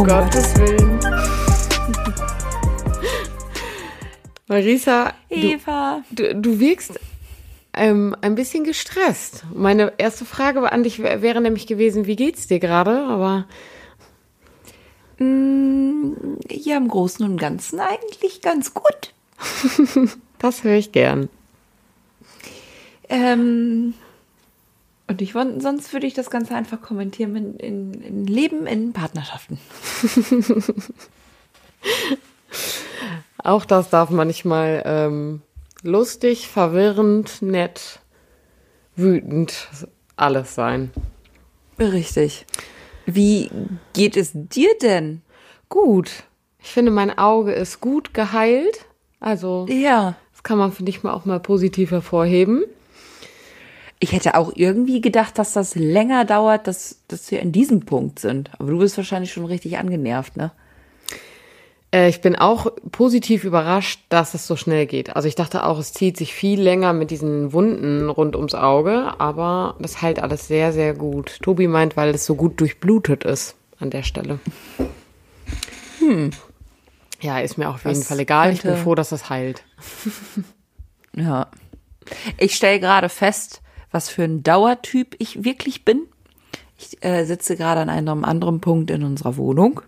Um oh Gottes Willen. Marisa, Eva. Du, du, du wirkst ähm, ein bisschen gestresst. Meine erste Frage an dich wäre nämlich gewesen, wie geht's dir gerade? Aber mm, ja, im Großen und Ganzen eigentlich ganz gut. das höre ich gern. Ähm, und ich sonst würde ich das Ganze einfach kommentieren in, in, in Leben in Partnerschaften. Auch das darf manchmal ähm, lustig, verwirrend, nett, wütend, alles sein. Richtig. Wie geht es dir denn? Gut. Ich finde, mein Auge ist gut geheilt. Also, ja. das kann man, finde ich, mal auch mal positiv hervorheben. Ich hätte auch irgendwie gedacht, dass das länger dauert, dass, dass wir in diesem Punkt sind. Aber du bist wahrscheinlich schon richtig angenervt, ne? Äh, ich bin auch positiv überrascht, dass es so schnell geht. Also ich dachte auch, es zieht sich viel länger mit diesen Wunden rund ums Auge, aber das heilt alles sehr, sehr gut. Tobi meint, weil es so gut durchblutet ist an der Stelle. Hm. Ja, ist mir auch auf jeden Fall egal. Ich bin froh, dass es heilt. ja. Ich stelle gerade fest, was für ein Dauertyp ich wirklich bin. Ich äh, sitze gerade an einem anderen Punkt in unserer Wohnung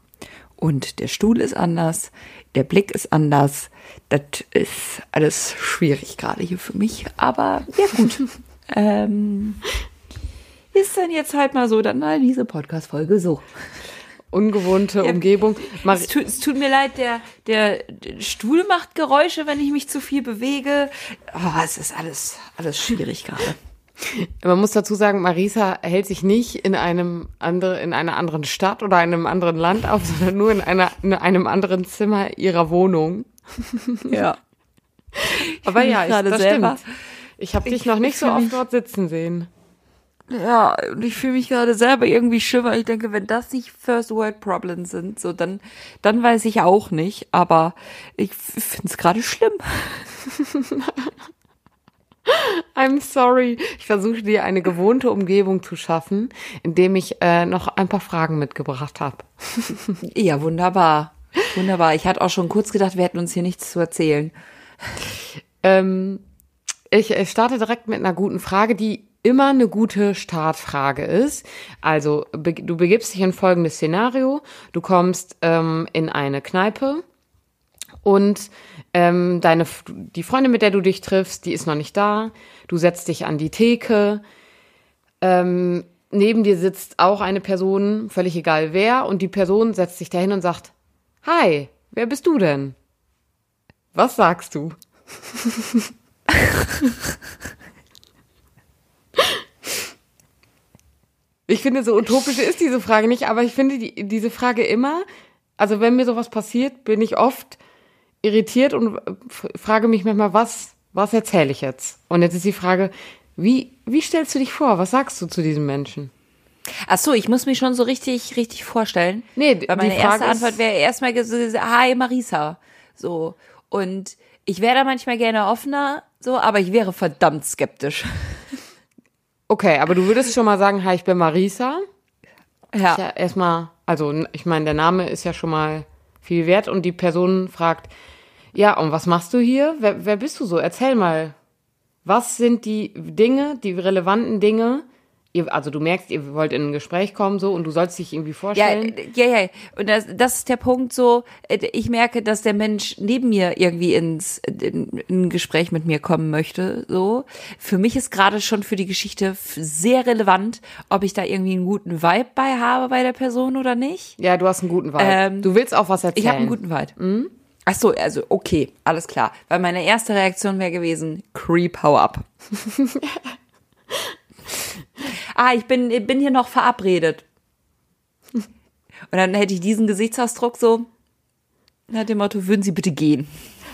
und der Stuhl ist anders, der Blick ist anders. Das ist alles schwierig gerade hier für mich, aber ja gut. ähm, ist dann jetzt halt mal so, dann mal diese Podcast-Folge so. Ungewohnte ja, Umgebung. Es tut, es tut, mir leid, der, der Stuhl macht Geräusche, wenn ich mich zu viel bewege. Oh, es ist alles, alles schwierig gerade. Man muss dazu sagen, Marisa hält sich nicht in einem andere, in einer anderen Stadt oder einem anderen Land auf, sondern nur in, einer, in einem anderen Zimmer ihrer Wohnung. Ja. Aber ja, ich, das selber, stimmt. Ich habe dich noch nicht so oft dort sitzen sehen. Ja, und ich fühle mich gerade selber irgendwie schimmer. Ich denke, wenn das nicht First World Problems sind, so dann, dann weiß ich auch nicht. Aber ich finde es gerade schlimm. I'm sorry. Ich versuche dir eine gewohnte Umgebung zu schaffen, indem ich äh, noch ein paar Fragen mitgebracht habe. ja, wunderbar. Wunderbar. Ich hatte auch schon kurz gedacht, wir hätten uns hier nichts zu erzählen. Ähm, ich, ich starte direkt mit einer guten Frage, die immer eine gute Startfrage ist. Also be du begibst dich in folgendes Szenario. Du kommst ähm, in eine Kneipe und ähm, deine, die Freundin, mit der du dich triffst, die ist noch nicht da. Du setzt dich an die Theke. Ähm, neben dir sitzt auch eine Person, völlig egal wer, und die Person setzt sich dahin und sagt, Hi, wer bist du denn? Was sagst du? ich finde, so utopisch ist diese Frage nicht, aber ich finde die, diese Frage immer, also wenn mir sowas passiert, bin ich oft irritiert und frage mich manchmal, was, was erzähle ich jetzt? Und jetzt ist die Frage, wie, wie stellst du dich vor? Was sagst du zu diesem Menschen? Ach so, ich muss mich schon so richtig, richtig vorstellen. Nee, Weil meine erste Antwort wäre erstmal hi Marisa. So. Und ich wäre da manchmal gerne offener, so, aber ich wäre verdammt skeptisch. Okay, aber du würdest schon mal sagen, hi, ich bin Marisa. Ja. ja erstmal, also ich meine, der Name ist ja schon mal viel wert und die Person fragt, ja, und was machst du hier? Wer, wer bist du so? Erzähl mal. Was sind die Dinge, die relevanten Dinge? Ihr, also du merkst, ihr wollt in ein Gespräch kommen so und du sollst dich irgendwie vorstellen. Ja, ja, ja. Und das, das ist der Punkt so, äh, ich merke, dass der Mensch neben mir irgendwie ins in, in ein Gespräch mit mir kommen möchte. So. Für mich ist gerade schon für die Geschichte sehr relevant, ob ich da irgendwie einen guten Vibe bei habe bei der Person oder nicht. Ja, du hast einen guten Vibe. Ähm, du willst auch was erzählen. Ich habe einen guten Vibe. Mhm. Ach so, also okay, alles klar. Weil meine erste Reaktion wäre gewesen, Creep, hau ab. ah, ich bin, bin hier noch verabredet. Und dann hätte ich diesen Gesichtsausdruck so, nach dem Motto, würden Sie bitte gehen.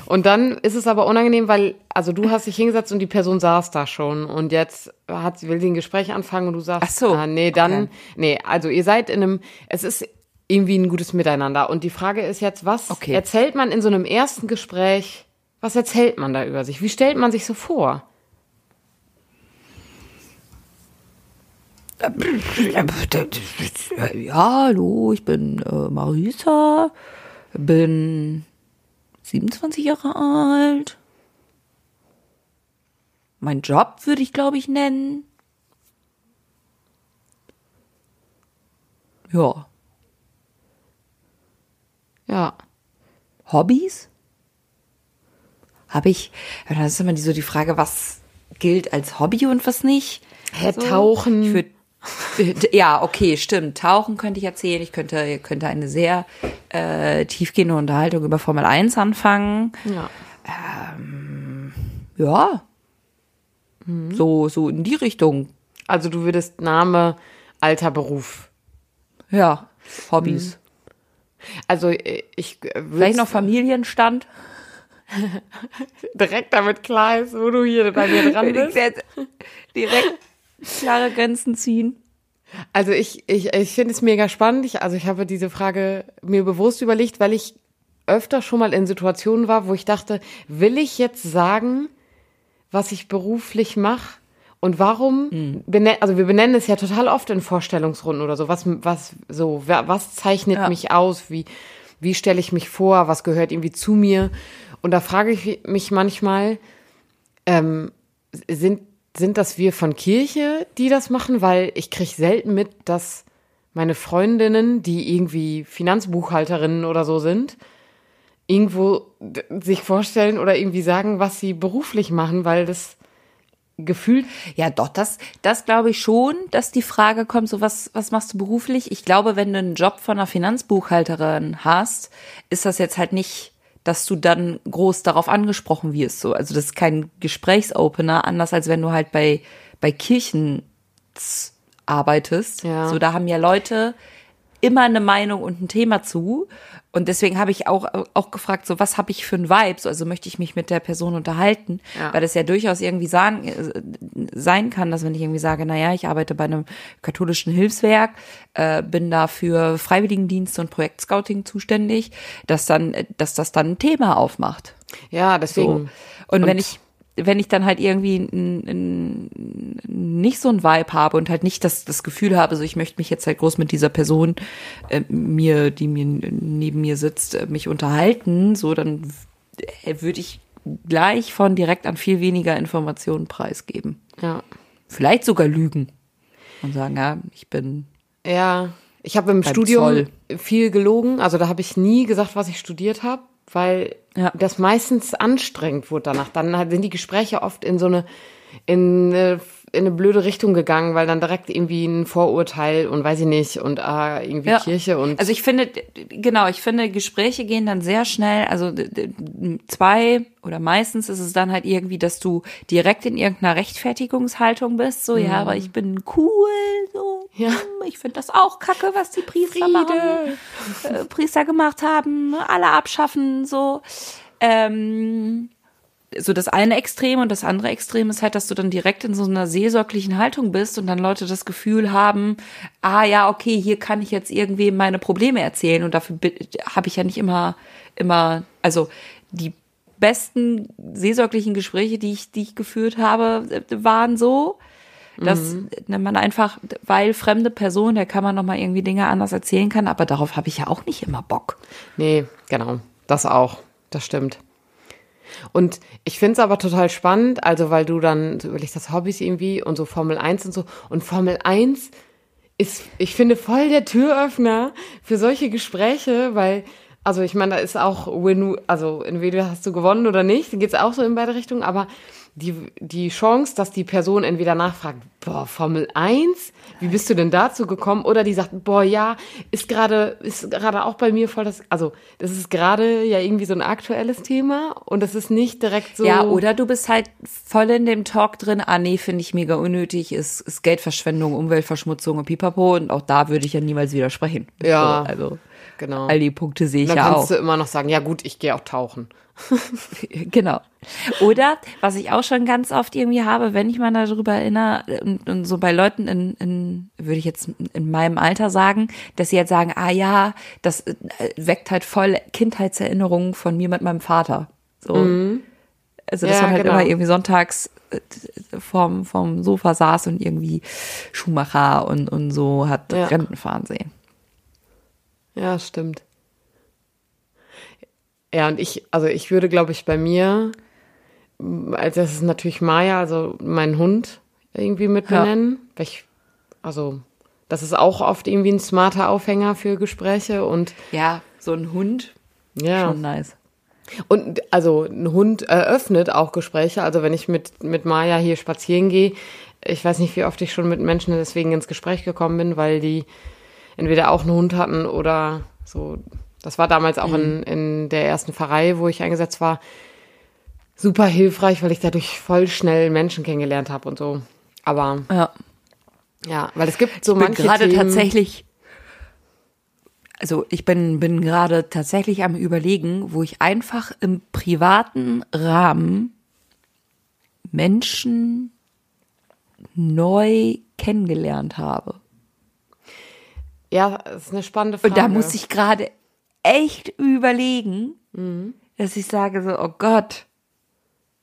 Und dann ist es aber unangenehm, weil, also du hast dich hingesetzt und die Person saß da schon und jetzt hat, will sie ein Gespräch anfangen und du sagst, Ach so, ah, nee, dann, okay. nee, also ihr seid in einem, es ist irgendwie ein gutes Miteinander. Und die Frage ist jetzt, was okay. erzählt man in so einem ersten Gespräch, was erzählt man da über sich? Wie stellt man sich so vor? Ja, hallo, ich bin äh, Marisa, bin 27 Jahre alt. Mein Job würde ich, glaube ich, nennen. Ja. Ja. Hobbys? Habe ich, das ist immer die, so die Frage, was gilt als Hobby und was nicht. Hä, So. Tauchen. Ich würd, ja, okay, stimmt. Tauchen könnte ich erzählen. Ich könnte, könnte eine sehr äh, tiefgehende Unterhaltung über Formel 1 anfangen. Ja. Ja. So, so in die Richtung. Also du würdest Name, Alter, Beruf. Ja. Hobbys. Also äh, ich äh, Vielleicht noch Familienstand. direkt damit klar ist, wo du hier bei mir dran bist. Direkt direkt klare Grenzen ziehen. Also ich, ich, ich finde es mega spannend. Ich, also ich habe diese Frage mir bewusst überlegt, weil ich öfter schon mal in Situationen war, wo ich dachte, will ich jetzt sagen, was ich beruflich mache? Und warum, bene- also wir benennen es ja total oft in Vorstellungsrunden oder so, was, was, so, was zeichnet Ja. mich aus, wie, wie stelle ich mich vor, was gehört irgendwie zu mir? Und da frage ich mich manchmal, ähm, sind, sind das wir von Kirche, die das machen? Weil ich kriege selten mit, dass meine Freundinnen, die irgendwie Finanzbuchhalterinnen oder so sind, irgendwo sich vorstellen oder irgendwie sagen, was sie beruflich machen, weil das gefühlt Ja, doch, das, das glaube ich schon, dass die Frage kommt, so was, was machst du beruflich? Ich glaube, wenn du einen Job von einer Finanzbuchhalterin hast, ist das jetzt halt nicht, dass du dann groß darauf angesprochen wirst, so. Also das ist kein Gesprächsopener, anders als wenn du halt bei, bei Kirchen arbeitest. Ja. So, da haben ja Leute immer eine Meinung und ein Thema zu. Und deswegen habe ich auch, auch gefragt, so was habe ich für ein Vibe? So, also möchte ich mich mit der Person unterhalten? Ja. Weil das ja durchaus irgendwie sagen, äh, sein kann, dass wenn ich irgendwie sage, naja, ich arbeite bei einem katholischen Hilfswerk, äh, bin da für Freiwilligendienste und Projektscouting zuständig, dass dann, äh, dass das dann ein Thema aufmacht. ja, So. deswegen. Und, wenn ich wenn ich dann halt irgendwie n, n, nicht so ein Vibe habe und halt nicht das, das Gefühl habe, so ich möchte mich jetzt halt groß mit dieser Person äh, mir, die mir neben mir sitzt, äh, mich unterhalten, so dann äh, würde ich gleich von direkt an viel weniger Informationen preisgeben. Ja. Vielleicht sogar lügen und sagen, ja, ich bin Ja, ich habe im Studium Zoll. viel gelogen. Also da habe ich nie gesagt, was ich studiert habe, weil Ja. das meistens anstrengend wurde danach. Dann sind die Gespräche oft in so eine in eine, in eine blöde Richtung gegangen, weil dann direkt irgendwie ein Vorurteil und weiß ich nicht und ah, irgendwie Ja. Kirche und Also ich finde, genau, ich finde, Gespräche gehen dann sehr schnell, also zwei oder meistens ist es dann halt irgendwie, dass du direkt in irgendeiner Rechtfertigungshaltung bist, so, ja, aber ich bin cool, so, Ja. hm, ich finde das auch kacke, was die Priester machen, äh, Priester gemacht haben, alle abschaffen, so, ähm, so das eine Extrem und das andere Extrem ist halt, dass du dann direkt in so einer seelsorglichen Haltung bist und dann Leute das Gefühl haben, ah ja, okay, hier kann ich jetzt irgendwie meine Probleme erzählen und dafür habe ich ja nicht immer, immer, also die besten seelsorglichen Gespräche, die ich, die ich geführt habe, äh, waren so, dass man einfach, weil fremde Person, der kann man noch mal irgendwie Dinge anders erzählen kann, aber darauf habe ich ja auch nicht immer Bock. Nee, genau. Das auch. Das stimmt. Und ich finde es aber total spannend, also weil du dann so überlegst, das Hobbys irgendwie und so Formel 1 und so. Und Formel 1 ist, ich finde, voll der Türöffner für solche Gespräche, weil, also ich meine, da ist auch Win, also entweder hast du gewonnen oder nicht, dann geht's auch so in beide Richtungen, aber die, die Chance, dass die Person entweder nachfragt, boah, Formel 1, wie bist du denn dazu gekommen? Oder die sagt, boah, ja, ist gerade, ist gerade auch bei mir voll das, also das ist gerade ja irgendwie so ein aktuelles Thema und das ist nicht direkt so. Ja, oder du bist halt voll in dem Talk drin, ah nee, finde ich mega unnötig, ist, ist Geldverschwendung, Umweltverschmutzung und pipapo und auch da würde ich ja niemals widersprechen. Ja. So, also genau. all die Punkte sehe ich Dann ja auch. kannst du immer noch sagen, ja gut, ich gehe auch tauchen. Genau. Oder, was ich auch schon ganz oft irgendwie habe, wenn ich mal darüber erinnere, und, und so bei Leuten in, in, würde ich jetzt in meinem Alter sagen, dass sie jetzt sagen, ah ja, das äh, weckt halt voll Kindheitserinnerungen von mir mit meinem Vater. So. Also dass Ja, man halt genau. immer irgendwie sonntags äh, vorm, vorm Sofa saß und irgendwie Schumacher und, und so hat Ja. Rennen fahren sehen. Ja, stimmt. Ja, und ich, also ich würde, glaube ich, bei mir, als das ist natürlich Maya, also mein Hund, irgendwie mit Ja. benennen. Ich, also, das ist auch oft irgendwie ein smarter Aufhänger für Gespräche und Ja, so ein Hund, ja. schon nice. Und also ein Hund eröffnet auch Gespräche. Also wenn ich mit, mit Maya hier spazieren gehe, ich weiß nicht, wie oft ich schon mit Menschen deswegen ins Gespräch gekommen bin, weil die entweder auch einen Hund hatten oder so. Das war damals auch in, in der ersten Pfarrei, wo ich eingesetzt war, super hilfreich, weil ich dadurch voll schnell Menschen kennengelernt habe und so. Aber Ja. ja, weil es gibt so Ich bin manche gerade tatsächlich, also ich bin, bin gerade tatsächlich am überlegen, wo ich einfach im privaten Rahmen Menschen neu kennengelernt habe. Ja, das ist eine spannende Frage. Und da muss ich gerade echt überlegen, dass ich sage so, oh Gott,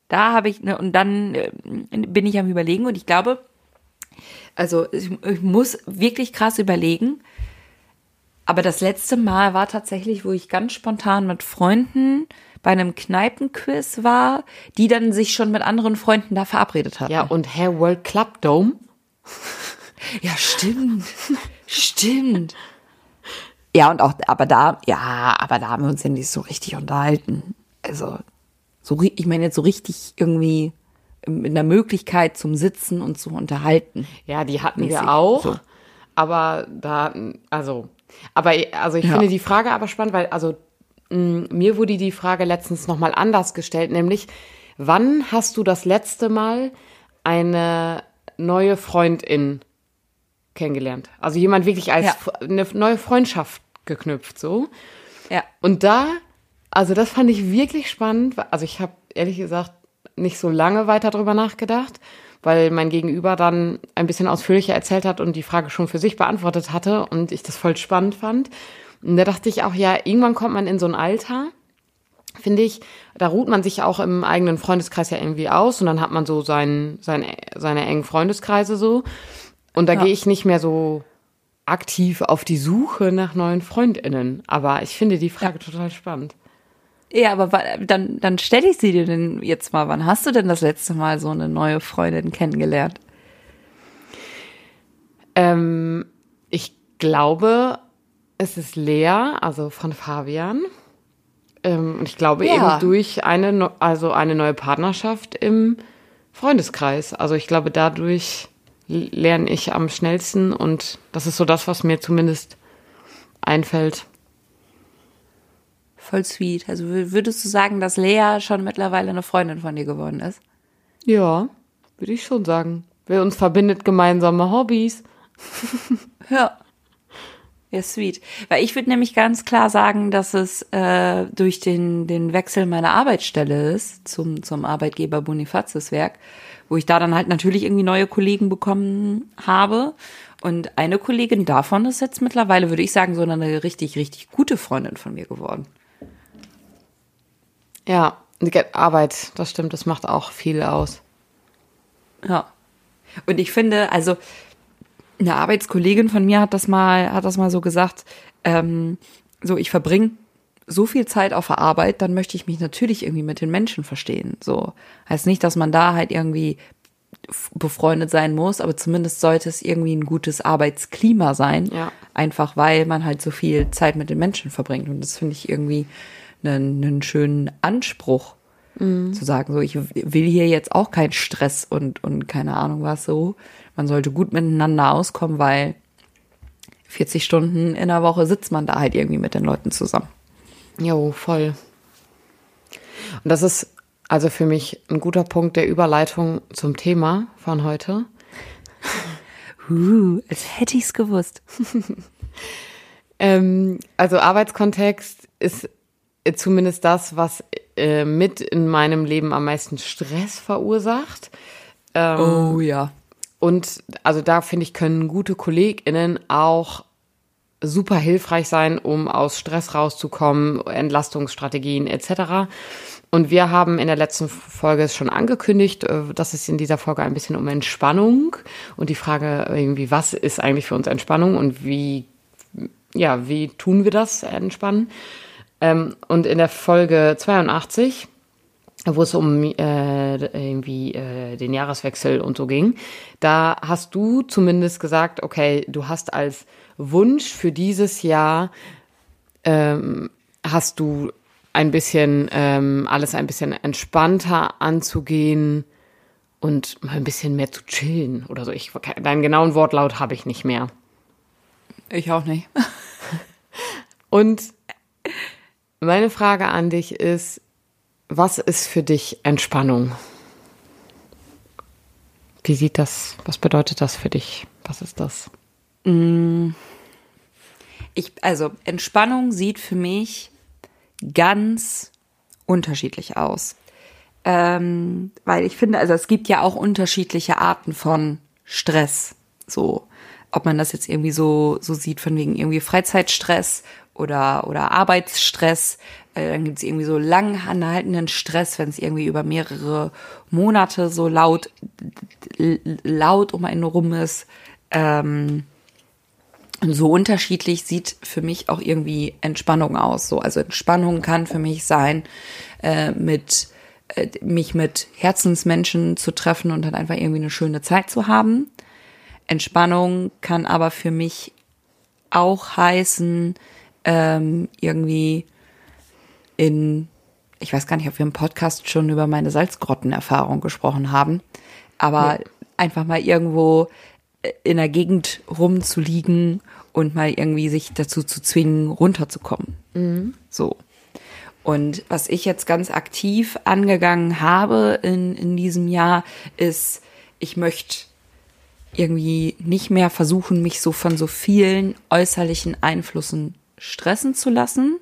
da habe ich, ne, und dann äh, bin ich am überlegen und ich glaube, also ich, ich muss wirklich krass überlegen, aber das letzte Mal war tatsächlich, wo ich ganz spontan mit Freunden bei einem Kneipenquiz war, die dann sich schon mit anderen Freunden da verabredet hatten. Ja, und Herr World Club Dome. Ja, stimmt. stimmt. Ja, und auch, aber da, ja, aber da haben wir uns ja nicht so richtig unterhalten. Also, so, ich meine jetzt so richtig irgendwie mit einer Möglichkeit zum Sitzen und zu unterhalten. Ja, die hatten Mäßig, wir auch. so. Aber da, also, aber also ich Ja. finde die Frage aber spannend, weil also mh, mir wurde die Frage letztens nochmal anders gestellt, nämlich wann hast du das letzte Mal eine neue Freundin kennengelernt? Also jemand wirklich als Ja. Eine neue Freundschaft geknüpft, so. Ja. Und da, also das fand ich wirklich spannend. Also ich habe ehrlich gesagt nicht so lange weiter drüber nachgedacht, weil mein Gegenüber dann ein bisschen ausführlicher erzählt hat und die Frage schon für sich beantwortet hatte und ich das voll spannend fand. Und da dachte ich auch, ja, irgendwann kommt man in so ein Alter, finde ich, da ruht man sich auch im eigenen Freundeskreis ja irgendwie aus und dann hat man so sein, sein, seine engen Freundeskreise so. Und da Ja. gehe ich nicht mehr so aktiv auf die Suche nach neuen FreundInnen. Aber ich finde die Frage total spannend. Ja, aber dann, dann stelle ich sie dir denn jetzt mal. Wann hast du denn das letzte Mal so eine neue Freundin kennengelernt? Ähm, ich glaube, es ist Lea, also von Fabian. Ähm, und ich glaube Ja. eben durch eine, also eine neue Partnerschaft im Freundeskreis. Also ich glaube, dadurch lerne ich am schnellsten und das ist so das, was mir zumindest einfällt. Voll sweet. Also wür- würdest du sagen, dass Lea schon mittlerweile eine Freundin von dir geworden ist? Ja, würde ich schon sagen. Wer uns verbindet gemeinsame Hobbys. Ja. Ja, sweet. Weil ich würde nämlich ganz klar sagen, dass es äh, durch den, den Wechsel meiner Arbeitsstelle ist zum, zum Arbeitgeber Bonifatius Werk, wo ich da dann halt natürlich irgendwie neue Kollegen bekommen habe. Und eine Kollegin davon ist jetzt mittlerweile, würde ich sagen, so eine richtig, richtig gute Freundin von mir geworden. Ja, Arbeit, das stimmt, das macht auch viel aus. Ja. Und ich finde, also eine Arbeitskollegin von mir hat das mal, hat das mal so gesagt, ähm, so ich verbringe so viel Zeit auf der Arbeit, dann möchte ich mich natürlich irgendwie mit den Menschen verstehen. So heißt nicht, dass man da halt irgendwie befreundet sein muss, aber zumindest sollte es irgendwie ein gutes Arbeitsklima sein. Ja. Einfach weil man halt so viel Zeit mit den Menschen verbringt. Und das finde ich irgendwie einen, einen schönen Anspruch zu sagen, so ich will hier jetzt auch keinen Stress und, und keine Ahnung was so. Man sollte gut miteinander auskommen, weil 40 Stunden in der Woche sitzt man da halt irgendwie mit den Leuten zusammen. Jo, voll. Und das ist also für mich ein guter Punkt der Überleitung zum Thema von heute. Uh, als hätte ich's gewusst. Ähm, also Arbeitskontext ist äh, zumindest das, was äh, mit in meinem Leben am meisten Stress verursacht. Ähm, Oh ja. Und also da finde ich, können gute KollegInnen auch super hilfreich sein, um aus Stress rauszukommen, Entlastungsstrategien etc. Und wir haben in der letzten Folge es schon angekündigt, äh, dass es in dieser Folge ein bisschen um Entspannung und die Frage irgendwie, was ist eigentlich für uns Entspannung und wie, ja, wie tun wir das, entspannen? Ähm, und in der Folge 82, wo es um äh, irgendwie äh, den Jahreswechsel und so ging, da hast du zumindest gesagt, okay, du hast als Wunsch für dieses Jahr ähm, hast du ein bisschen ähm, alles ein bisschen entspannter anzugehen und mal ein bisschen mehr zu chillen oder so. Ich, deinen genauen Wortlaut habe ich nicht mehr. Ich auch nicht. und meine Frage an dich ist, was ist für dich Entspannung? Wie sieht das, was bedeutet das für dich? Was ist das? Mm. Ich, also Entspannung sieht für mich ganz unterschiedlich aus. Ähm, weil ich finde, also es gibt ja auch unterschiedliche Arten von Stress. So, ob man das jetzt irgendwie so, so sieht, von wegen irgendwie Freizeitstress oder, oder Arbeitsstress. Äh, dann gibt es irgendwie so lang anhaltenden Stress, wenn es irgendwie über mehrere Monate so laut, laut um einen rum ist. Ähm, und so unterschiedlich sieht für mich auch irgendwie Entspannung aus. So, also Entspannung kann für mich sein, äh, mit äh, mich mit Herzensmenschen zu treffen und dann einfach irgendwie eine schöne Zeit zu haben. Entspannung kann aber für mich auch heißen, ähm, irgendwie in, ich weiß gar nicht, ob wir im Podcast schon über meine Salzgrottenerfahrung gesprochen haben, aber nee. einfach mal irgendwo in der Gegend rumzuliegen und mal irgendwie sich dazu zu zwingen, runterzukommen. Mhm. So. Und was ich jetzt ganz aktiv angegangen habe in, in diesem Jahr, ist, ich möchte irgendwie nicht mehr versuchen, mich so von so vielen äußerlichen Einflüssen stressen zu lassen.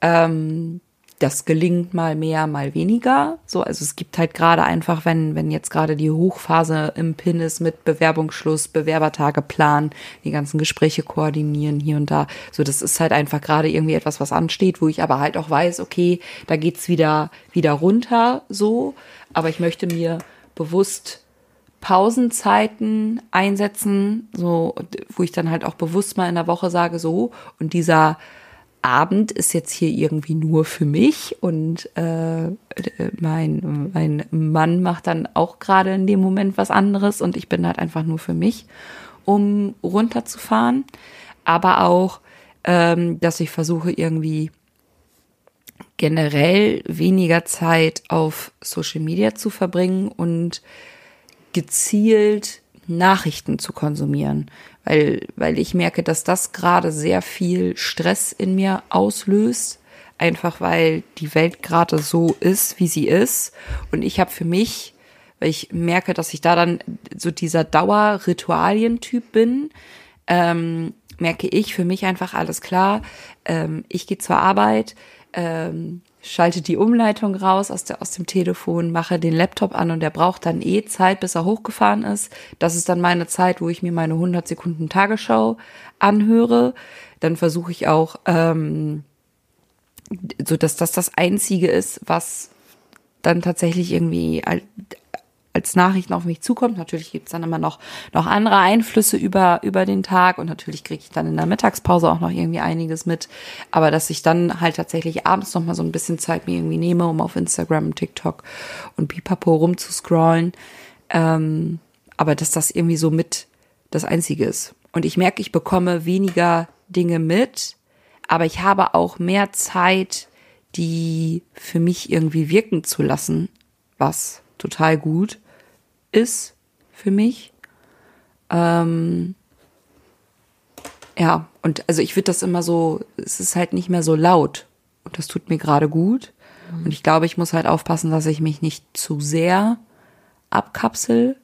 Ähm, das gelingt mal mehr, mal weniger. So, also es gibt halt gerade einfach, wenn, wenn jetzt gerade die Hochphase im PIN ist mit Bewerbungsschluss, Bewerbertage planen, die ganzen Gespräche koordinieren hier und da. So, das ist halt einfach gerade irgendwie etwas, was ansteht, wo ich aber halt auch weiß, okay, da geht's wieder, wieder runter, so. Aber ich möchte mir bewusst Pausenzeiten einsetzen, so, wo ich dann halt auch bewusst mal in der Woche sage, so, und dieser Abend ist jetzt hier irgendwie nur für mich und äh, mein, mein Mann macht dann auch gerade in dem Moment was anderes und ich bin halt einfach nur für mich, um runterzufahren. Aber auch, ähm, dass ich versuche irgendwie generell weniger Zeit auf Social Media zu verbringen und gezielt Nachrichten zu konsumieren, weil, weil ich merke, dass das gerade sehr viel Stress in mir auslöst, einfach weil die Welt gerade so ist, wie sie ist. Und ich habe für mich, weil ich merke, dass ich da dann so dieser Dauerritualientyp bin, ähm, merke ich für mich einfach alles klar. Ähm, ich gehe zur Arbeit, ähm, schalte die Umleitung raus aus, der, aus dem Telefon, mache den Laptop an und der braucht dann eh Zeit, bis er hochgefahren ist. Das ist dann meine Zeit, wo ich mir meine 100 Sekunden Tagesschau anhöre. Dann versuche ich auch, ähm, so dass das das Einzige ist, was dann tatsächlich irgendwie als Nachrichten auf mich zukommt. Natürlich gibt's dann immer noch, noch andere Einflüsse über, über den Tag und natürlich kriege ich dann in der Mittagspause auch noch irgendwie einiges mit. Aber dass ich dann halt tatsächlich abends noch mal so ein bisschen Zeit mir irgendwie nehme, um auf Instagram, TikTok und Pipapo rumzuscrollen. Ähm, aber dass das irgendwie so mit das Einzige ist. Und ich merke, ich bekomme weniger Dinge mit, aber ich habe auch mehr Zeit, die für mich irgendwie wirken zu lassen, was total gut ist für mich. Ähm, ja, und also ich würde das immer so, es ist halt nicht mehr so laut und das tut mir gerade gut. Mhm. Und ich glaube, ich muss halt aufpassen, dass ich mich nicht zu sehr abkapsel.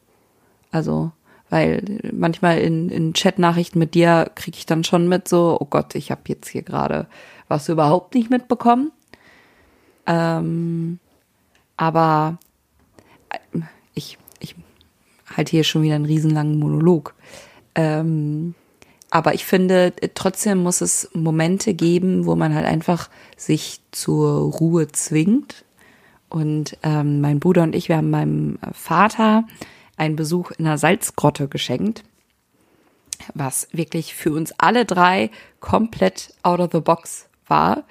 Also, weil manchmal in, in Chat-Nachrichten mit dir kriege ich dann schon mit so, oh Gott, ich habe jetzt hier gerade was überhaupt nicht mitbekommen. Ähm, aber ich halt hier schon wieder einen riesenlangen Monolog. Ähm, aber ich finde, trotzdem muss es Momente geben, wo man halt einfach sich zur Ruhe zwingt. Und ähm, mein Bruder und ich, wir haben meinem Vater einen Besuch in einer Salzgrotte geschenkt, was wirklich für uns alle drei komplett out of the box war.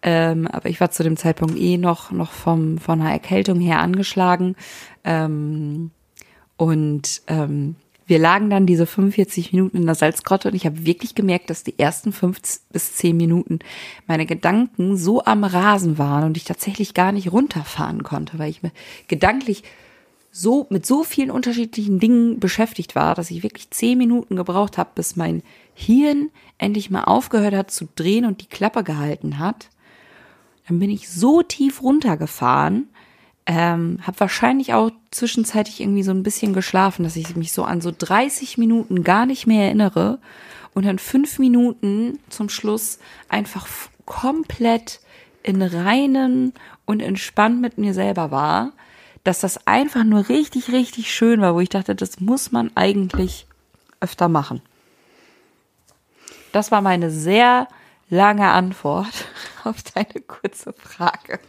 Ähm, aber ich war zu dem Zeitpunkt eh noch, noch vom, von einer Erkältung her angeschlagen. Ähm, und ähm, wir lagen dann diese 45 Minuten in der Salzgrotte und ich habe wirklich gemerkt, dass die ersten fünf bis zehn Minuten meine Gedanken so am Rasen waren und ich tatsächlich gar nicht runterfahren konnte, weil ich mir gedanklich so mit so vielen unterschiedlichen Dingen beschäftigt war, dass ich wirklich zehn Minuten gebraucht habe, bis mein Hirn endlich mal aufgehört hat zu drehen und die Klappe gehalten hat. Dann bin ich so tief runtergefahren, ähm, habe wahrscheinlich auch zwischenzeitlich irgendwie so ein bisschen geschlafen, dass ich mich so an so 30 Minuten gar nicht mehr erinnere und dann fünf Minuten zum Schluss einfach komplett in reinen und entspannt mit mir selber war, dass das einfach nur richtig, richtig schön war, wo ich dachte, das muss man eigentlich öfter machen. Das war meine sehr lange Antwort auf deine kurze Frage.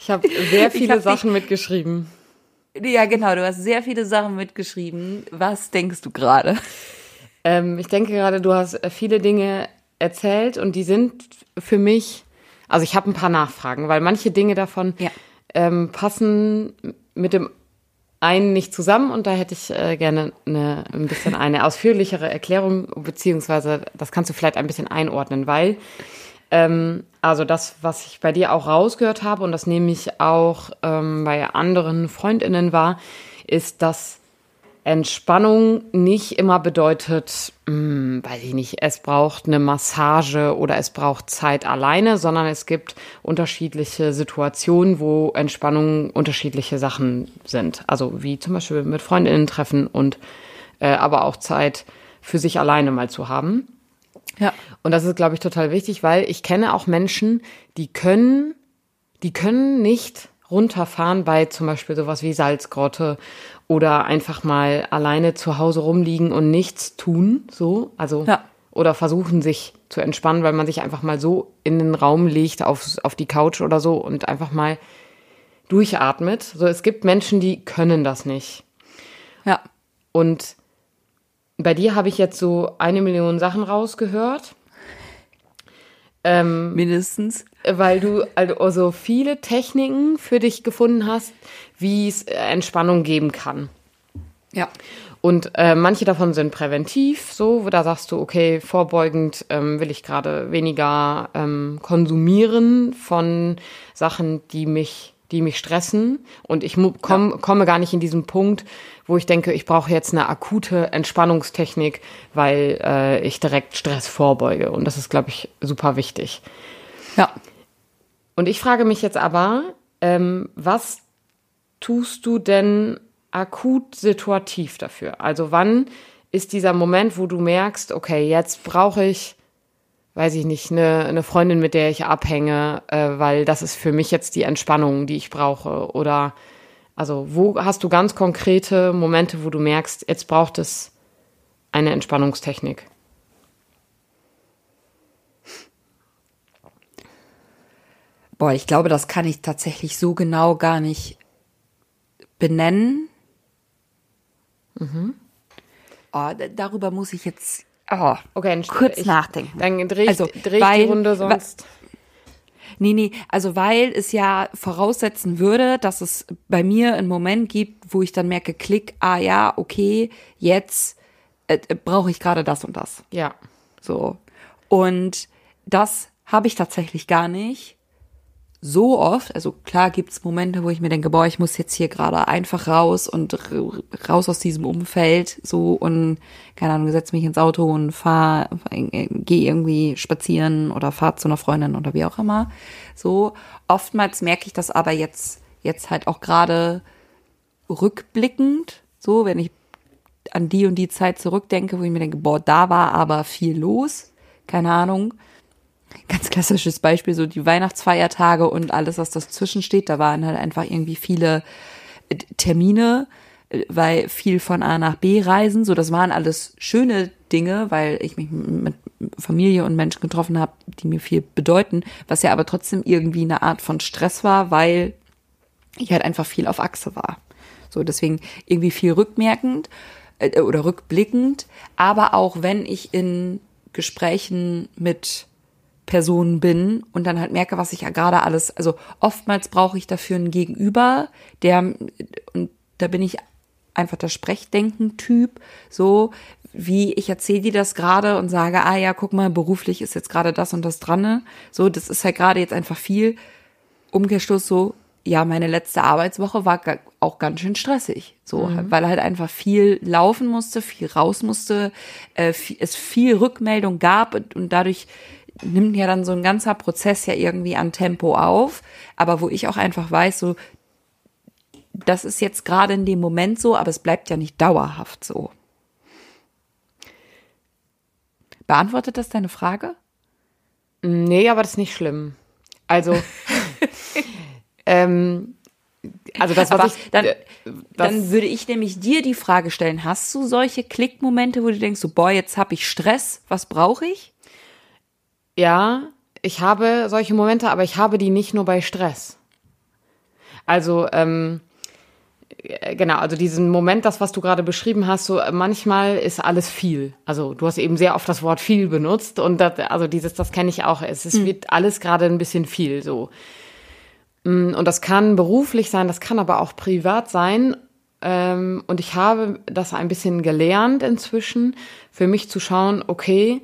Ich habe sehr viele hab Sachen mitgeschrieben. Ja, genau, du hast sehr viele Sachen mitgeschrieben. Was denkst du gerade? Ähm, ich denke gerade, du hast äh, viele Dinge erzählt und die sind für mich, also ich habe ein paar Nachfragen, weil manche Dinge davon ja. ähm, passen mit dem einen nicht zusammen und da hätte ich äh, gerne eine, ein bisschen eine ausführlichere Erklärung, beziehungsweise das kannst du vielleicht ein bisschen einordnen, weil ähm, also das, was ich bei dir auch rausgehört habe und das nehme ich auch ähm, bei anderen Freundinnen wahr, ist, dass Entspannung nicht immer bedeutet, mh, hm, weiß ich nicht, es braucht eine Massage oder es braucht Zeit alleine, sondern es gibt unterschiedliche Situationen, wo Entspannung unterschiedliche Sachen sind. Also wie zum Beispiel mit Freundinnen treffen und äh, aber auch Zeit für sich alleine mal zu haben. Ja. Und das ist, glaube ich, total wichtig, weil ich kenne auch Menschen, die können, die können nicht runterfahren bei zum Beispiel sowas wie Salzgrotte oder einfach mal alleine zu Hause rumliegen und nichts tun, so, also, ja. oder versuchen sich zu entspannen, weil man sich einfach mal so in den Raum legt, auf, auf die Couch oder so und einfach mal durchatmet. So, es gibt Menschen, die können das nicht. Ja. Und bei dir habe ich jetzt so eine Million Sachen rausgehört. Ähm, Mindestens. Weil du also viele Techniken für dich gefunden hast, wie es äh, Entspannung geben kann. Ja. Und äh, manche davon sind präventiv, so, wo da sagst du, okay, vorbeugend ähm, will ich gerade weniger ähm, konsumieren von Sachen, die mich die mich stressen und ich komm, ja. komme gar nicht in diesen Punkt, wo ich denke, ich brauche jetzt eine akute Entspannungstechnik, weil äh, ich direkt Stress vorbeuge. Und das ist, glaube ich, super wichtig. Ja. Und ich frage mich jetzt aber, ähm, was tust du denn akut situativ dafür? Also wann ist dieser Moment, wo du merkst, okay, jetzt brauche ich weiß ich nicht, eine, eine Freundin, mit der ich abhänge, äh, weil das ist für mich jetzt die Entspannung, die ich brauche. Oder also wo hast du ganz konkrete Momente, wo du merkst, jetzt braucht es eine Entspannungstechnik? Boah, ich glaube, das kann ich tatsächlich so genau gar nicht benennen. Mhm. Oh, darüber muss ich jetzt Oh, okay, kurz ich, nachdenken. Dann drehe ich, also, dreh ich weil, die Runde sonst. Nee, nee, also weil es ja voraussetzen würde, dass es bei mir einen Moment gibt, wo ich dann merke, klick, ah ja, okay, jetzt äh, äh brauche ich gerade das und das. Ja. So. Und das habe ich tatsächlich gar nicht so oft, also klar gibt's Momente, wo ich mir denke, boah, ich muss jetzt hier gerade einfach raus und raus aus diesem Umfeld, so und keine Ahnung, setz mich ins Auto und fahr, geh irgendwie spazieren oder fahr zu einer Freundin oder wie auch immer. So oftmals merke ich das aber jetzt jetzt halt auch gerade rückblickend, so wenn ich an die und die Zeit zurückdenke, wo ich mir denke, boah, da war aber viel los, keine Ahnung ganz klassisches Beispiel, so die Weihnachtsfeiertage und alles, was dazwischen steht. Da waren halt einfach irgendwie viele äh, Termine, äh, weil viel von A nach B reisen. So, das waren alles schöne Dinge, weil ich mich mit Familie und Menschen getroffen habe, die mir viel bedeuten, was ja aber trotzdem irgendwie eine Art von Stress war, weil ich halt einfach viel auf Achse war. So, deswegen irgendwie viel rückmerkend äh, oder rückblickend, aber auch wenn ich in Gesprächen mit Personen bin und dann halt merke, was ich ja gerade alles, also oftmals brauche ich dafür einen Gegenüber, der, und da bin ich einfach der Sprechdenken-Typ, so wie ich erzähle dir das gerade und sage, ah ja, guck mal, beruflich ist jetzt gerade das und das dran, ne? so, das ist halt gerade jetzt einfach viel. Umkehrschluss so, ja, meine letzte Arbeitswoche war auch ganz schön stressig, so, mhm. weil halt einfach viel laufen musste, viel raus musste, äh, es viel Rückmeldung gab und dadurch nimmt ja dann so ein ganzer Prozess ja irgendwie an Tempo auf, aber wo ich auch einfach weiß, so, das ist jetzt gerade in dem Moment so, aber es bleibt ja nicht dauerhaft so. Beantwortet das deine Frage? Nee, aber das ist nicht schlimm. Also, ähm, also das, was ich, dann, dann würde ich nämlich dir die Frage stellen, hast du solche Klickmomente, wo du denkst, so, boah, jetzt habe ich Stress, was brauche ich? Ja, ich habe solche Momente, aber ich habe die nicht nur bei Stress. Also, ähm, äh, genau, also diesen Moment, das, was du gerade beschrieben hast, so manchmal ist alles viel. Also du hast eben sehr oft das Wort viel benutzt und das, also dieses, das kenne ich auch. Es, es hm. wird alles gerade ein bisschen viel so. Mm, und das kann beruflich sein, das kann aber auch privat sein. Ähm, und ich habe das ein bisschen gelernt inzwischen, für mich zu schauen, okay,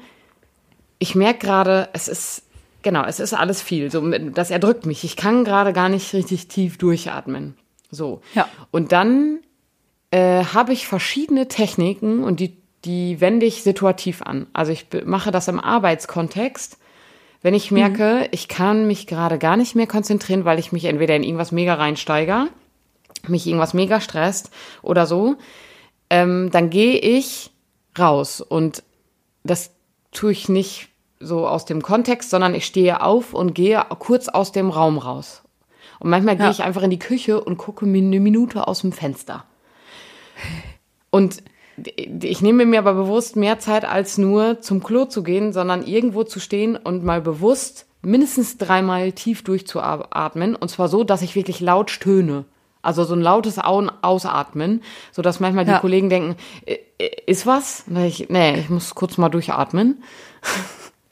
ich merke gerade, es ist, genau, es ist alles viel. So, das erdrückt mich. Ich kann gerade gar nicht richtig tief durchatmen. So. Ja. Und dann äh, habe ich verschiedene Techniken und die, die wende ich situativ an. Also ich mache das im Arbeitskontext. Wenn ich merke, mhm. ich kann mich gerade gar nicht mehr konzentrieren, weil ich mich entweder in irgendwas mega reinsteiger, mich irgendwas mega stresst oder so, ähm, dann gehe ich raus und das tue ich nicht so aus dem Kontext, sondern ich stehe auf und gehe kurz aus dem Raum raus. Und manchmal ja. gehe ich einfach in die Küche und gucke mir eine Minute aus dem Fenster. Und ich nehme mir aber bewusst mehr Zeit als nur zum Klo zu gehen, sondern irgendwo zu stehen und mal bewusst mindestens dreimal tief durchzuatmen. Und zwar so, dass ich wirklich laut stöhne. Also so ein lautes Ausatmen, so dass manchmal die ja. Kollegen denken, ist was? Ich, nee, ich muss kurz mal durchatmen.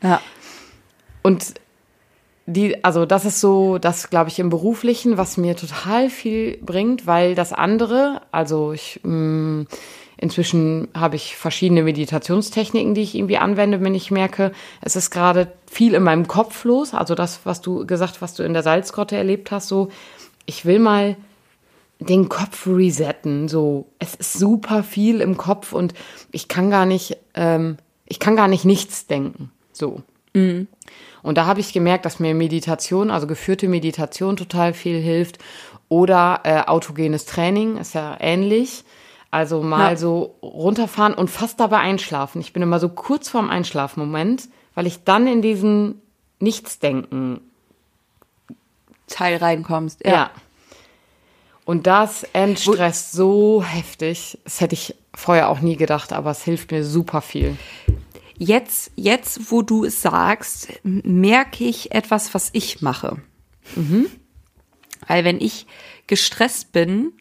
Ja. Und die, also das ist so, das glaube ich im Beruflichen, was mir total viel bringt, weil das andere, also ich mh, mm, inzwischen habe ich verschiedene Meditationstechniken, die ich irgendwie anwende, wenn ich merke, es ist gerade viel in meinem Kopf los. Also das, was du gesagt, was du in der Salzgrotte erlebt hast, so ich will mal den Kopf resetten. So, es ist super viel im Kopf und ich kann gar nicht, ähm, ich kann gar nicht nichts denken. So. Mhm. Und da habe ich gemerkt, dass mir Meditation, also geführte Meditation total viel hilft. Oder äh, autogenes Training ist ja ähnlich. Also mal ja. so runterfahren und fast dabei einschlafen. Ich bin immer so kurz vorm Einschlafmoment, weil ich dann in diesen Nichtsdenken Teil reinkommst. Ja. ja. Und das entstresst so heftig. Das hätte ich vorher auch nie gedacht, aber es hilft mir super viel. Jetzt, jetzt, wo du es sagst, merke ich etwas, was ich mache. Mhm. Weil wenn ich gestresst bin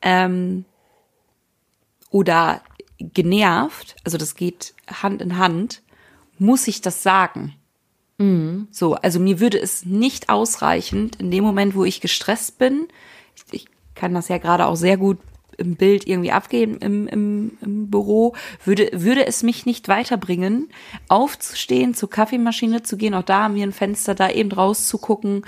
ähm, oder genervt, also das geht Hand in Hand, muss ich das sagen. Mhm. So, also mir würde es nicht ausreichend in dem Moment, wo ich gestresst bin. Ich, kann das ja gerade auch sehr gut im Bild irgendwie abgeben im, im, im Büro, würde, würde es mich nicht weiterbringen, aufzustehen, zur Kaffeemaschine zu gehen, auch da haben wir ein Fenster, da eben rauszugucken,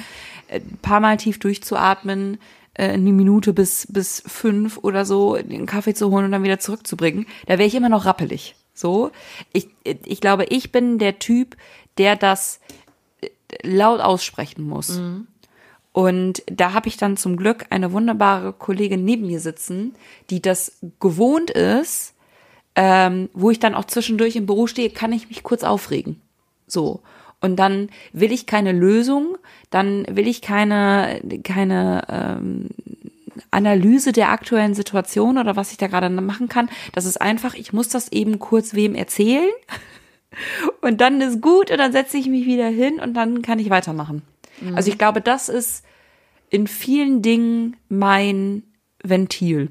ein äh, paar Mal tief durchzuatmen, äh, eine Minute bis, bis fünf oder so, den Kaffee zu holen und dann wieder zurückzubringen, da wäre ich immer noch rappelig. So, ich, ich glaube, ich bin der Typ, der das äh, laut aussprechen muss. Mhm. Und da habe ich dann zum Glück eine wunderbare Kollegin neben mir sitzen, die das gewohnt ist, ähm, wo ich dann auch zwischendurch im Büro stehe, kann ich mich kurz aufregen. So. Und dann will ich keine Lösung, dann will ich keine, keine ähm, Analyse der aktuellen Situation oder was ich da gerade machen kann. Das ist einfach, ich muss das eben kurz wem erzählen und dann ist gut und dann setze ich mich wieder hin und dann kann ich weitermachen. Mhm. Also ich glaube, das ist in vielen Dingen mein Ventil.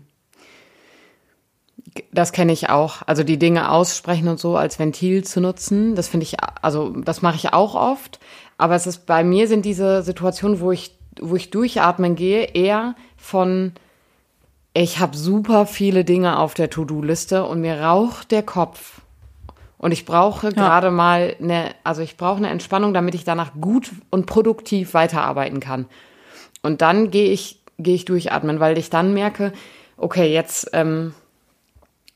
Das kenne ich auch. Also die Dinge aussprechen und so als Ventil zu nutzen, das finde ich, also das mache ich auch oft. Aber es ist bei mir sind diese Situationen, wo ich, wo ich durchatmen gehe, eher von ich habe super viele Dinge auf der To-Do-Liste und mir raucht der Kopf. Und ich brauche ja. gerade mal eine, also ich brauche eine Entspannung, damit ich danach gut und produktiv weiterarbeiten kann. Und dann gehe ich, gehe ich durchatmen, weil ich dann merke, okay, jetzt, ähm,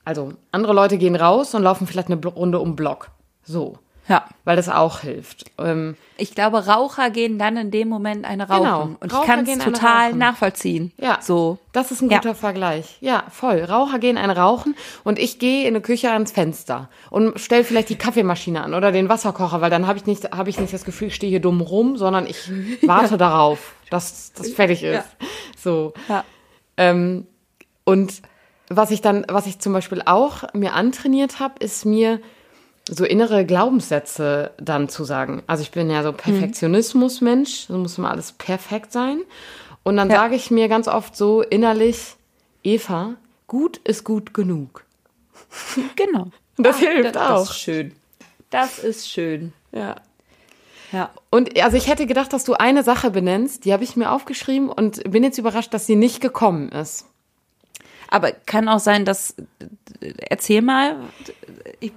also andere Leute gehen raus und laufen vielleicht eine Runde um Block. So. Ja. Weil das auch hilft. Ähm, ich glaube, Raucher gehen dann in dem Moment eine rauchen. Genau. Und Raucher ich kann es total nachvollziehen. Ja. So. Das ist ein guter ja. Vergleich. Ja, voll. Raucher gehen ein Rauchen und ich gehe in eine Küche ans Fenster und stelle vielleicht die Kaffeemaschine an oder den Wasserkocher, weil dann habe ich nicht, habe ich nicht das Gefühl, ich stehe hier dumm rum, sondern ich warte ja. darauf, dass das fertig ist. Ja. So. Ja. Ähm, und was ich dann, was ich zum Beispiel auch mir antrainiert habe, ist mir so innere Glaubenssätze dann zu sagen. Also ich bin ja so mhm. Perfektionismus-Mensch, so muss immer alles perfekt sein. Und dann ja. sage ich mir ganz oft so innerlich, Eva, gut ist gut genug. Genau. Das ah, hilft das, auch. Das ist schön. Das ist schön. Ja. Ja. Und also ich hätte gedacht, dass du eine Sache benennst, die habe ich mir aufgeschrieben und bin jetzt überrascht, dass sie nicht gekommen ist. Aber kann auch sein, dass erzähl mal, ich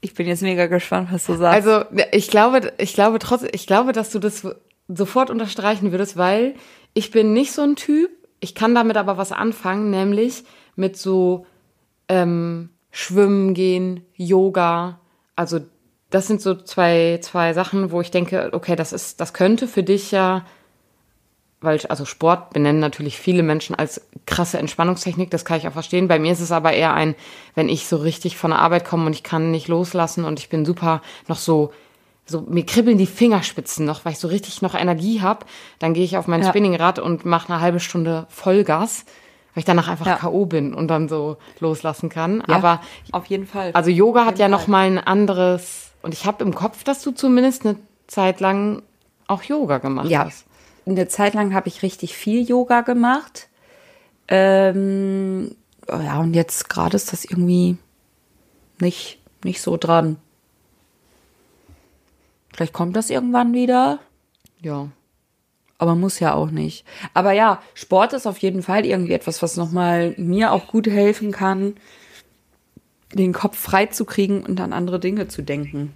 ich bin jetzt mega gespannt, was du sagst. Also, ich glaube, ich glaube trotzdem, ich glaube, dass du das sofort unterstreichen würdest, weil ich bin nicht so ein Typ. Ich kann damit aber was anfangen, nämlich mit so ähm, Schwimmen gehen, Yoga. Also das sind so zwei zwei Sachen, wo ich denke, okay, das ist, das könnte für dich ja weil also Sport benennen natürlich viele Menschen als krasse Entspannungstechnik, das kann ich auch verstehen. Bei mir ist es aber eher ein, wenn ich so richtig von der Arbeit komme und ich kann nicht loslassen und ich bin super noch so so mir kribbeln die Fingerspitzen noch, weil ich so richtig noch Energie habe, dann gehe ich auf mein ja. Spinningrad und mache eine halbe Stunde Vollgas, weil ich danach einfach ja. KO bin und dann so loslassen kann. Ja, aber auf jeden Fall. Also Yoga hat ja Fall. noch mal ein anderes und ich habe im Kopf, dass du zumindest eine Zeit lang auch Yoga gemacht ja. hast eine Zeit lang habe ich richtig viel Yoga gemacht. Ähm, ja, und jetzt gerade ist das irgendwie nicht, nicht so dran. Vielleicht kommt das irgendwann wieder. Ja. Aber muss ja auch nicht. Aber ja, Sport ist auf jeden Fall irgendwie etwas, was nochmal mir auch gut helfen kann, den Kopf frei zu kriegen und an andere Dinge zu denken.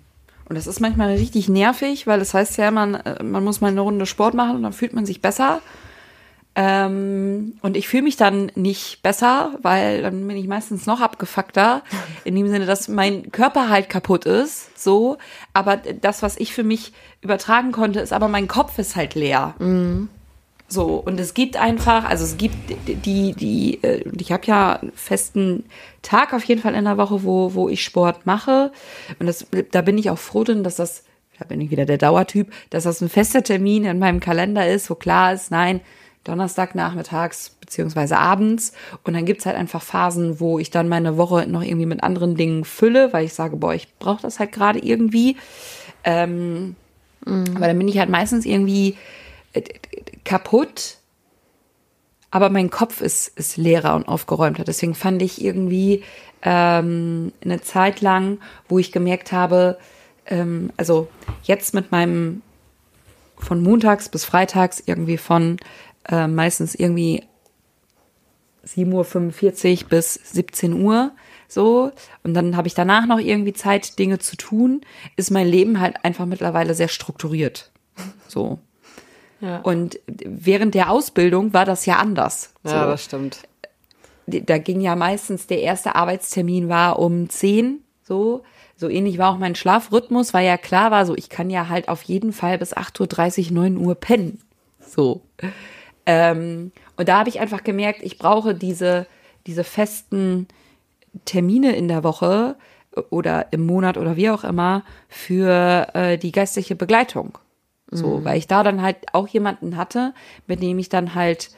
Und das ist manchmal richtig nervig, weil das heißt ja, man, äh, man muss mal eine Runde Sport machen und dann fühlt man sich besser. Ähm, und ich fühle mich dann nicht besser, weil dann bin ich meistens noch abgefuckter. In dem Sinne, dass mein Körper halt kaputt ist, so. Aber das, was ich für mich übertragen konnte, ist aber mein Kopf ist halt leer. Mhm. So, und es gibt einfach, also es gibt die, die, äh, ich habe ja einen festen Tag auf jeden Fall in der Woche, wo, wo ich Sport mache. Und das, da bin ich auch froh drin, dass das, da bin ich wieder der Dauertyp, dass das ein fester Termin in meinem Kalender ist, wo klar ist, nein, Donnerstag nachmittags beziehungsweise abends. Und dann gibt's halt einfach Phasen, wo ich dann meine Woche noch irgendwie mit anderen Dingen fülle, weil ich sage, boah, ich brauche das halt gerade irgendwie. Ähm, mhm. Aber dann bin ich halt meistens irgendwie kaputt, aber mein Kopf ist, ist leerer und aufgeräumter. Deswegen fand ich irgendwie ähm, eine Zeit lang, wo ich gemerkt habe, ähm, also jetzt mit meinem von montags bis freitags irgendwie von äh, meistens irgendwie 7.45 Uhr bis 17 Uhr so und dann habe ich danach noch irgendwie Zeit, Dinge zu tun, ist mein Leben halt einfach mittlerweile sehr strukturiert. So. Und während der Ausbildung war das ja anders. So. Ja, das stimmt. Da ging ja meistens der erste Arbeitstermin war um zehn, so. So ähnlich war auch mein Schlafrhythmus, weil ja klar war, so ich kann ja halt auf jeden Fall bis 8.30 Uhr, 9 Uhr pennen. So. Ähm, und da habe ich einfach gemerkt, ich brauche diese, diese festen Termine in der Woche oder im Monat oder wie auch immer für äh, die geistliche Begleitung. So, mhm. weil ich da dann halt auch jemanden hatte, mit dem ich dann halt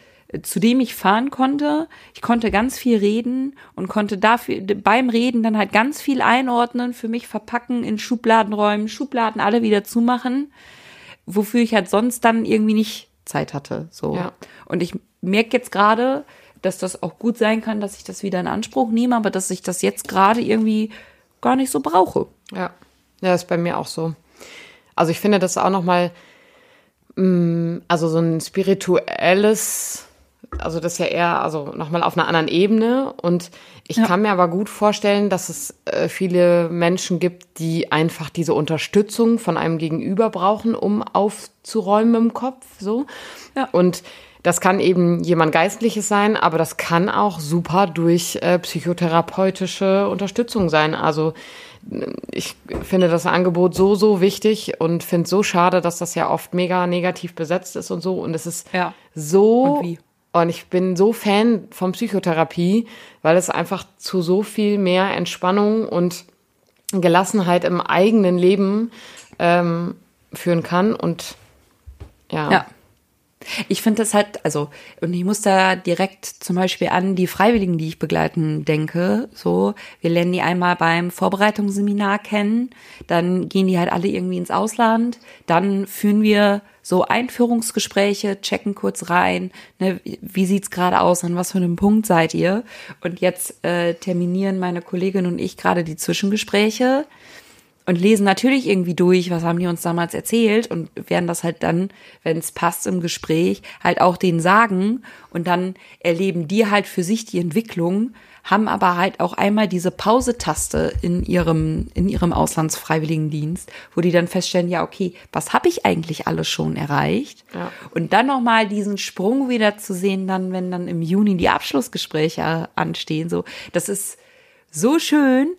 zu dem ich fahren konnte. Ich konnte ganz viel reden und konnte dafür beim Reden dann halt ganz viel einordnen, für mich verpacken, in Schubladen räumen, Schubladen alle wieder zumachen, wofür ich halt sonst dann irgendwie nicht Zeit hatte. So. Ja. Und ich merke jetzt gerade, dass das auch gut sein kann, dass ich das wieder in Anspruch nehme, aber dass ich das jetzt gerade irgendwie gar nicht so brauche. Ja, ja, ist bei mir auch so. Also ich finde das auch noch mal, mh, also so ein spirituelles, also das ist ja eher, also noch mal auf einer anderen Ebene. Und ich Ja. kann mir aber gut vorstellen, dass es äh, viele Menschen gibt, die einfach diese Unterstützung von einem Gegenüber brauchen, um aufzuräumen im Kopf, so. Ja. Und das kann eben jemand Geistliches sein, aber das kann auch super durch äh, psychotherapeutische Unterstützung sein. Also ich finde das Angebot so, so wichtig und finde es so schade, dass das ja oft mega negativ besetzt ist und so. Und es ist Ja. so. Und? Und ich bin so Fan von Psychotherapie, weil es einfach zu so viel mehr Entspannung und Gelassenheit im eigenen Leben ähm, führen kann. Und ja. Ja. Ich finde das halt, also, und ich muss da direkt zum Beispiel an die Freiwilligen, die ich begleiten, denke. So, wir lernen die einmal beim Vorbereitungsseminar kennen, dann gehen die halt alle irgendwie ins Ausland, dann führen wir so Einführungsgespräche, checken kurz rein, ne, wie sieht's gerade aus, an was für einem Punkt seid ihr? Und jetzt äh, terminieren meine Kollegin und ich gerade die Zwischengespräche und lesen natürlich irgendwie durch, was haben die uns damals erzählt und werden das halt dann, wenn es passt im Gespräch, halt auch denen sagen und dann erleben die halt für sich die Entwicklung, haben aber halt auch einmal diese Pause-Taste in ihrem in ihrem Auslandsfreiwilligendienst, wo die dann feststellen, ja okay, was habe ich eigentlich alles schon erreicht? Ja. Und dann noch mal diesen Sprung wieder zu sehen, dann wenn dann im Juni die Abschlussgespräche anstehen, so das ist so schön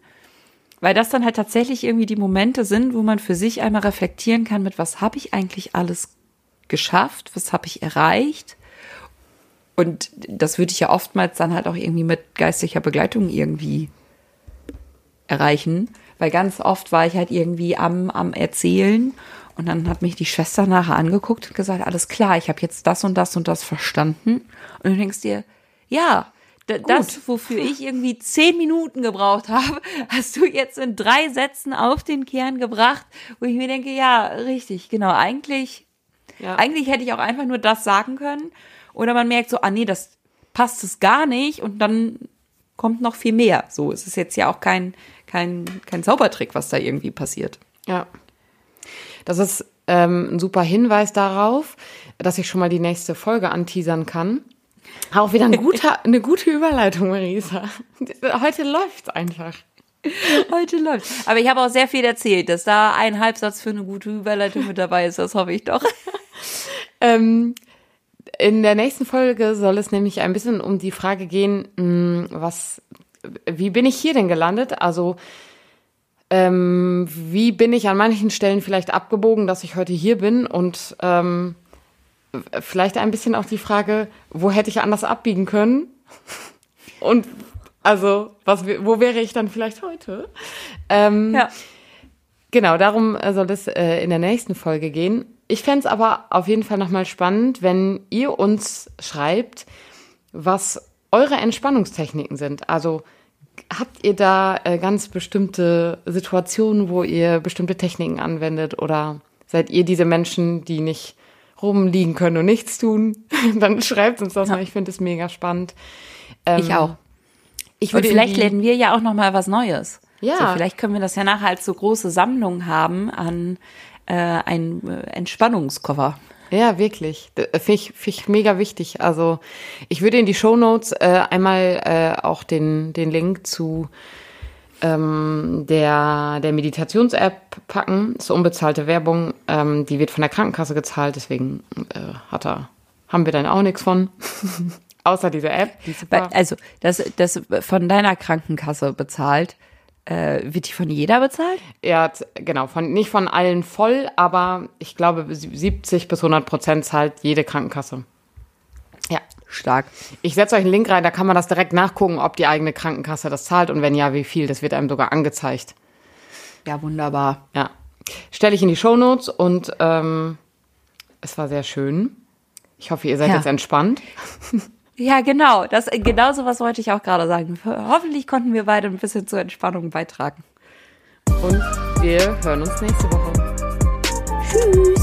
weil das dann halt tatsächlich irgendwie die Momente sind, wo man für sich einmal reflektieren kann, mit was habe ich eigentlich alles geschafft, was habe ich erreicht. Und das würde ich ja oftmals dann halt auch irgendwie mit geistlicher Begleitung irgendwie erreichen, weil ganz oft war ich halt irgendwie am, am Erzählen und dann hat mich die Schwester nachher angeguckt und gesagt, alles klar, ich habe jetzt das und das und das verstanden. Und du denkst dir, ja, das, wofür ich irgendwie zehn Minuten gebraucht habe, hast du jetzt in drei Sätzen auf den Kern gebracht, wo ich mir denke, ja, richtig, genau, eigentlich, Ja. eigentlich hätte ich auch einfach nur das sagen können. Oder man merkt so, ah nee, das passt es gar nicht und dann kommt noch viel mehr. So, es ist jetzt ja auch kein, kein, kein Zaubertrick, was da irgendwie passiert. Ja. Das ist ähm, ein super Hinweis darauf, dass ich schon mal die nächste Folge anteasern kann. Auch wieder ein guter, eine gute Überleitung, Marisa. Heute läuft's einfach. Heute läuft. Aber ich habe auch sehr viel erzählt, dass da ein Halbsatz für eine gute Überleitung mit dabei ist. Das hoffe ich doch. Ähm, in der nächsten Folge soll es nämlich ein bisschen um die Frage gehen, mh, was, wie bin ich hier denn gelandet? Also, ähm, wie bin ich an manchen Stellen vielleicht abgebogen, dass ich heute hier bin? Und ähm, vielleicht ein bisschen auch die Frage, wo hätte ich anders abbiegen können? Und also, was, wo wäre ich dann vielleicht heute? Ähm, Ja. Genau, darum äh, soll es äh, in der nächsten Folge gehen. Ich fänd's aber auf jeden Fall nochmal spannend, wenn ihr uns schreibt, was eure Entspannungstechniken sind. Also habt ihr da äh, ganz bestimmte Situationen, wo ihr bestimmte Techniken anwendet oder seid ihr diese Menschen, die nicht rumliegen können und nichts tun? Dann schreibt uns das mal. Ich finde es mega spannend. Ähm, Ich auch. Ich würde vielleicht lernen wir ja auch noch mal was Neues. Ja. So, vielleicht können wir das ja nachher als so große Sammlung haben an äh, ein äh, Entspannungskoffer. Ja, wirklich. Finde ich, find ich mega wichtig. Also ich würde in die Shownotes äh, einmal äh, auch den, den Link zu ähm, der, der Meditations-App packen. Das ist unbezahlte Werbung. Ähm, die wird von der Krankenkasse gezahlt, deswegen äh, hat er, haben wir dann auch nichts von. Außer diese App. Die also, das, das von deiner Krankenkasse bezahlt, äh, wird die von jeder bezahlt? Ja, genau, von, nicht von allen voll, aber ich glaube 70 bis 100 Prozent zahlt jede Krankenkasse. Ja. Stark. Ich setze euch einen Link rein, da kann man das direkt nachgucken, ob die eigene Krankenkasse das zahlt und wenn ja, wie viel. Das wird einem sogar angezeigt. Ja, wunderbar. Ja. Stelle ich in die Shownotes und ähm, es war sehr schön. Ich hoffe, ihr seid Ja. jetzt entspannt. Ja, genau. Das, genau so was wollte ich auch gerade sagen. Hoffentlich konnten wir beide ein bisschen zur Entspannung beitragen. Und wir hören uns nächste Woche. Tschüss.